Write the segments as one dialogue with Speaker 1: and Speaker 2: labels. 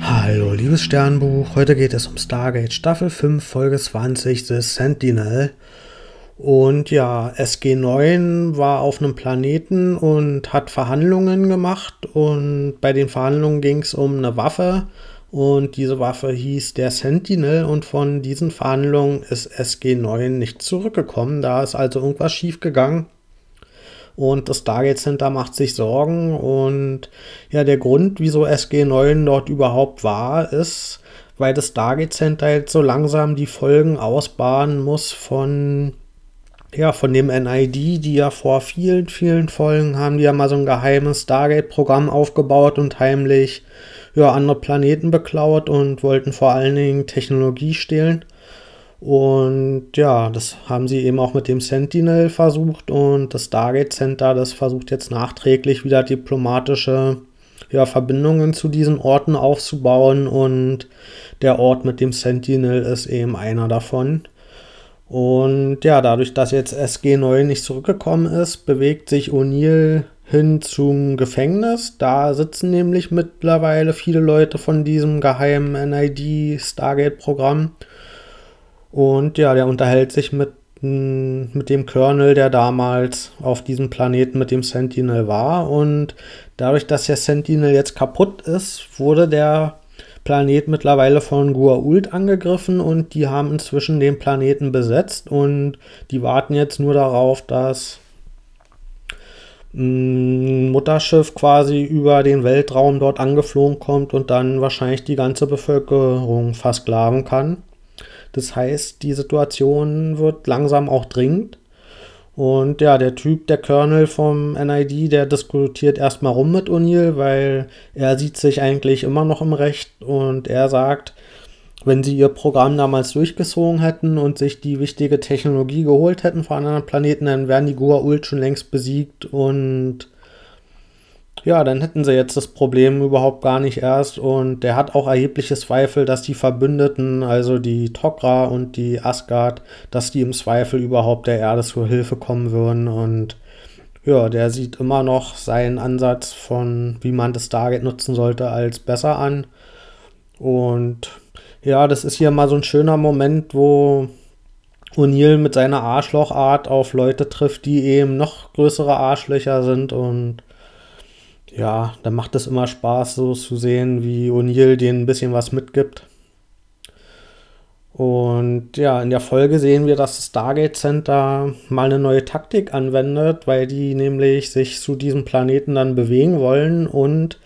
Speaker 1: Hallo, liebes Sternbuch. Heute geht es um Stargate Staffel 5, Folge 20, The Sentinel. Und ja, SG9 war auf einem Planeten und hat Verhandlungen gemacht. Und bei den Verhandlungen ging es um eine Waffe. Und diese Waffe hieß der Sentinel. Und von diesen Verhandlungen ist SG9 nicht zurückgekommen. Da ist also irgendwas schiefgegangen. Und das Stargate Center macht sich Sorgen. Und ja, der Grund, wieso SG9 dort überhaupt war, ist, weil das Stargate Center jetzt so langsam die Folgen ausbaden muss von ja, von dem NID, die ja vor vielen, vielen Folgen haben die ja mal so ein geheimes Stargate-Programm aufgebaut und heimlich ja, andere Planeten beklaut und wollten vor allen Dingen Technologie stehlen. Und ja, das haben sie eben auch mit dem Sentinel versucht und das Stargate Center, das versucht jetzt nachträglich wieder diplomatische ja, Verbindungen zu diesen Orten aufzubauen und der Ort mit dem Sentinel ist eben einer davon. Und ja, dadurch, dass jetzt SG9 nicht zurückgekommen ist, bewegt sich O'Neill hin zum Gefängnis. Da sitzen nämlich mittlerweile viele Leute von diesem geheimen NID Stargate-Programm. Und ja, der unterhält sich mit, mit dem Colonel, der damals auf diesem Planeten mit dem Sentinel war. Und dadurch, dass der Sentinel jetzt kaputt ist, wurde der Planet mittlerweile von Gua'uld angegriffen und die haben inzwischen den Planeten besetzt und die warten jetzt nur darauf, dass Mutterschiff quasi über den Weltraum dort angeflogen kommt und dann wahrscheinlich die ganze Bevölkerung versklaven kann. Das heißt, die Situation wird langsam auch dringend. Und ja, der Typ, der Colonel vom NID, der diskutiert erstmal rum mit O'Neill, weil er sieht sich eigentlich immer noch im Recht und er sagt, wenn sie ihr Programm damals durchgezogen hätten und sich die wichtige Technologie geholt hätten von anderen Planeten, dann wären die Goa'uld schon längst besiegt und ja, dann hätten sie jetzt das Problem überhaupt gar nicht erst. Und der hat auch erhebliche Zweifel, dass die Verbündeten, also die Tok'ra und die Asgard, dass die im Zweifel überhaupt der Erde zur Hilfe kommen würden. Und ja, der sieht immer noch seinen Ansatz von, wie man das Stargate nutzen sollte, als besser an. Und ja, das ist hier mal so ein schöner Moment, wo O'Neill mit seiner Arschlochart auf Leute trifft, die eben noch größere Arschlöcher sind und ja, dann macht es immer Spaß, so zu sehen, wie O'Neill denen ein bisschen was mitgibt. Und ja, in der Folge sehen wir, dass das Stargate Center mal eine neue Taktik anwendet, weil die nämlich sich zu diesem Planeten dann bewegen wollen und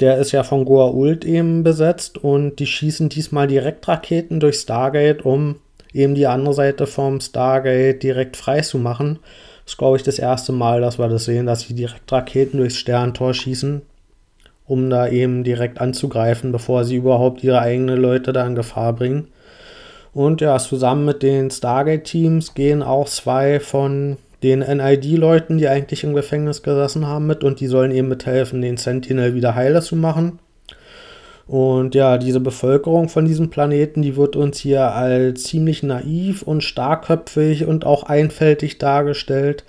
Speaker 1: der ist ja von Goa'uld eben besetzt und die schießen diesmal direkt Raketen durch Stargate, um eben die andere Seite vom Stargate direkt frei zu machen ist, glaube ich, das erste Mal, dass wir das sehen, dass sie direkt Raketen durchs Sterntor schießen, um da eben direkt anzugreifen, bevor sie überhaupt ihre eigenen Leute da in Gefahr bringen. Und ja, zusammen mit den Stargate-Teams gehen auch zwei von den NID-Leuten, die eigentlich im Gefängnis gesessen haben, mit und die sollen eben mithelfen, den Sentinel wieder heile zu machen. Und ja, diese Bevölkerung von diesem Planeten, die wird uns hier als ziemlich naiv und starkköpfig und auch einfältig dargestellt,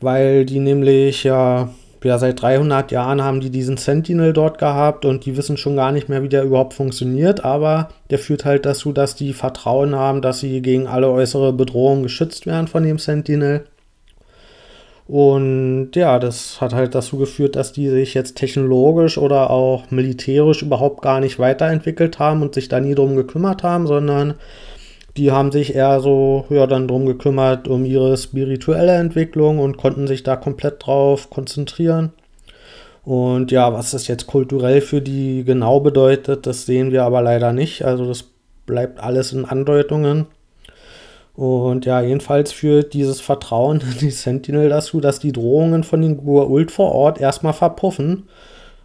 Speaker 1: weil die nämlich ja, ja seit 300 Jahren haben die diesen Sentinel dort gehabt und die wissen schon gar nicht mehr, wie der überhaupt funktioniert, aber der führt halt dazu, dass die Vertrauen haben, dass sie gegen alle äußere Bedrohungen geschützt werden von dem Sentinel. Und ja, das hat halt dazu geführt, dass die sich jetzt technologisch oder auch militärisch überhaupt gar nicht weiterentwickelt haben und sich da nie drum gekümmert haben, sondern die haben sich eher so, ja, dann drum gekümmert um ihre spirituelle Entwicklung und konnten sich da komplett drauf konzentrieren. Und ja, was das jetzt kulturell für die genau bedeutet, das sehen wir aber leider nicht. Also das bleibt alles in Andeutungen. Und ja, jedenfalls führt dieses Vertrauen in die Sentinel dazu, dass die Drohungen von den Gua'uld vor Ort erstmal verpuffen,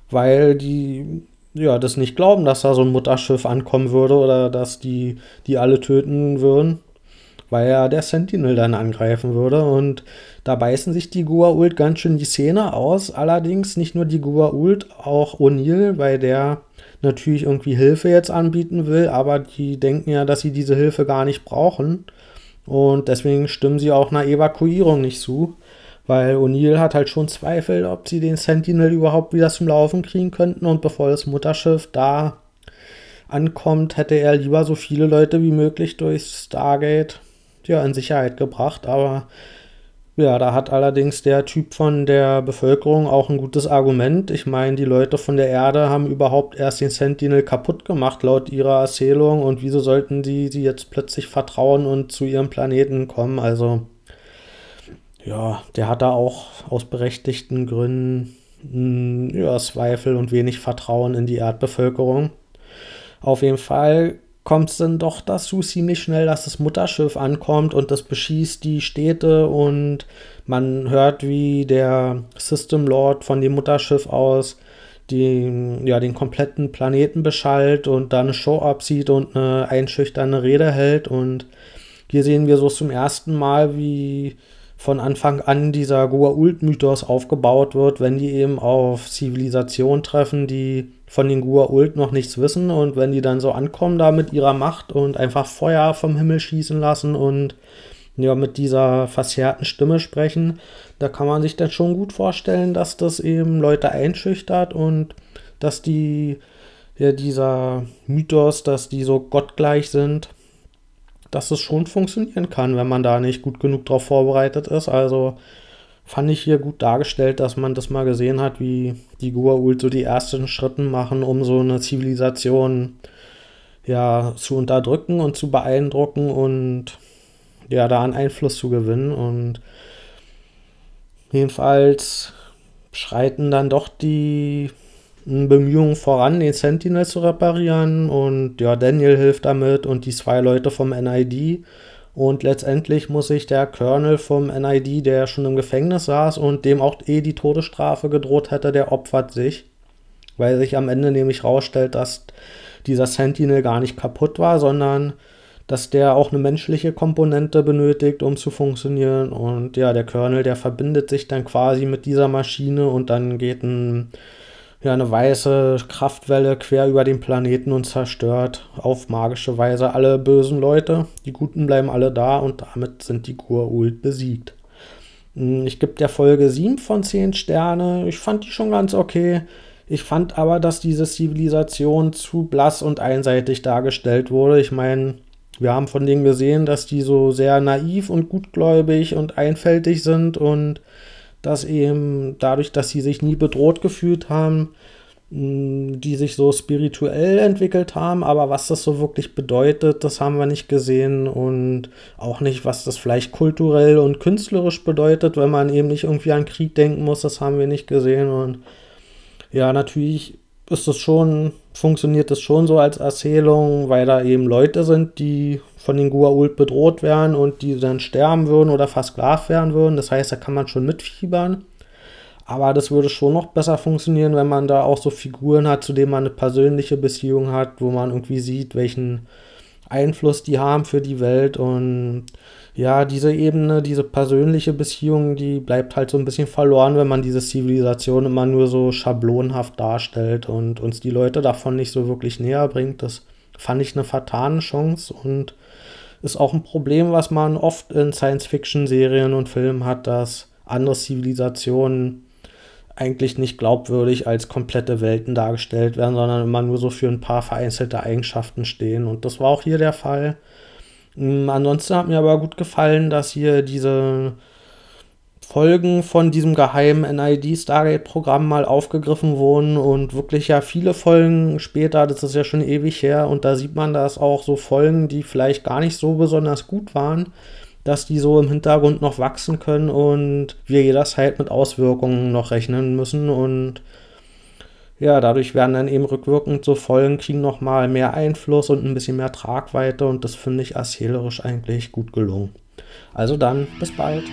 Speaker 1: weil die ja das nicht glauben, dass da so ein Mutterschiff ankommen würde oder dass die die alle töten würden, weil ja der Sentinel dann angreifen würde. Und da beißen sich die Gua'uld ganz schön die Szene aus. Allerdings nicht nur die Gua'uld, auch O'Neill, weil der natürlich irgendwie Hilfe jetzt anbieten will, aber die denken ja, dass sie diese Hilfe gar nicht brauchen Und deswegen stimmen sie auch einer Evakuierung nicht zu. Weil O'Neill hat halt schon Zweifel, ob sie den Sentinel überhaupt wieder zum Laufen kriegen könnten. Und bevor das Mutterschiff da ankommt, hätte er lieber so viele Leute wie möglich durch Stargate ja, in Sicherheit gebracht. Aber ja, da hat allerdings der Typ von der Bevölkerung auch ein gutes Argument. Ich meine, die Leute von der Erde haben überhaupt erst den Sentinel kaputt gemacht, laut ihrer Erzählung. Und wieso sollten die sie jetzt plötzlich vertrauen und zu ihrem Planeten kommen? Also, ja, der hat da auch aus berechtigten Gründen mh, hm, ja, Zweifel und wenig Vertrauen in die Erdbevölkerung. Auf jeden Fall kommt es dann doch dazu ziemlich schnell, dass das Mutterschiff ankommt und das beschießt die Städte und man hört, wie der System Lord von dem Mutterschiff aus die, ja, den kompletten Planeten beschallt und da eine Show abzieht und eine einschüchternde Rede hält. Und hier sehen wir so zum ersten Mal, wie von Anfang an dieser Goa'uld-Mythos aufgebaut wird, wenn die eben auf Zivilisationen treffen, die von den Goa'uld noch nichts wissen und wenn die dann so ankommen da mit ihrer Macht und einfach Feuer vom Himmel schießen lassen und ja, mit dieser verzerrten Stimme sprechen, da kann man sich dann schon gut vorstellen, dass das eben Leute einschüchtert und dass die, ja, dieser Mythos, dass die so gottgleich sind, dass es schon funktionieren kann, wenn man da nicht gut genug darauf vorbereitet ist. Also fand ich hier gut dargestellt, dass man das mal gesehen hat, wie die Goa'uld so die ersten Schritte machen, um so eine Zivilisation ja zu unterdrücken und zu beeindrucken und ja da einen Einfluss zu gewinnen und jedenfalls schreiten dann doch die Bemühungen voran, den Sentinel zu reparieren. Und ja, Daniel hilft damit und die zwei Leute vom NID. Und letztendlich muss sich der Colonel vom NID, der schon im Gefängnis saß und dem auch eh die Todesstrafe gedroht hätte, der opfert sich. Weil sich am Ende nämlich rausstellt, dass dieser Sentinel gar nicht kaputt war, sondern dass der auch eine menschliche Komponente benötigt, um zu funktionieren. Und ja, der Colonel, der verbindet sich dann quasi mit dieser Maschine und dann geht ein ja, eine weiße Kraftwelle quer über den Planeten und zerstört auf magische Weise alle bösen Leute. Die Guten bleiben alle da und damit sind die Goa'uld besiegt. Hm, ich gebe der Folge 7 von 10 Sterne. Ich fand die schon ganz okay. Ich fand aber, dass diese Zivilisation zu blass und einseitig dargestellt wurde. Ich meine, wir haben von denen gesehen, dass die so sehr naiv und gutgläubig und einfältig sind und dass eben dadurch, dass sie sich nie bedroht gefühlt haben, die sich so spirituell entwickelt haben, aber was das so wirklich bedeutet, das haben wir nicht gesehen und auch nicht, was das vielleicht kulturell und künstlerisch bedeutet, wenn man eben nicht irgendwie an Krieg denken muss, das haben wir nicht gesehen. Und ja, natürlich ist es schon, funktioniert es schon so als Erzählung, weil da eben Leute sind, die von den Gua'uld bedroht werden und die dann sterben würden oder versklavt werden würden. Das heißt, da kann man schon mitfiebern. Aber das würde schon noch besser funktionieren, wenn man da auch so Figuren hat, zu denen man eine persönliche Beziehung hat, wo man irgendwie sieht, welchen Einfluss die haben für die Welt. Und ja, diese Ebene, diese persönliche Beziehung, die bleibt halt so ein bisschen verloren, wenn man diese Zivilisation immer nur so schablonhaft darstellt und uns die Leute davon nicht so wirklich näher bringt. Das fand ich eine vertane Chance und ist auch ein Problem, was man oft in Science-Fiction-Serien und Filmen hat, dass andere Zivilisationen eigentlich nicht glaubwürdig als komplette Welten dargestellt werden, sondern immer nur so für ein paar vereinzelte Eigenschaften stehen. Und das war auch hier der Fall. Hm, ansonsten hat mir aber gut gefallen, dass hier diese Folgen von diesem geheimen NID Stargate-Programm mal aufgegriffen wurden und wirklich ja viele Folgen später, das ist ja schon ewig her, und da sieht man, dass auch so Folgen, die vielleicht gar nicht so besonders gut waren, dass die so im Hintergrund noch wachsen können und wir jederzeit mit Auswirkungen noch rechnen müssen und ja, dadurch werden dann eben rückwirkend so Folgen kriegen nochmal mehr Einfluss und ein bisschen mehr Tragweite und das finde ich erzählerisch eigentlich gut gelungen. Also dann, bis bald.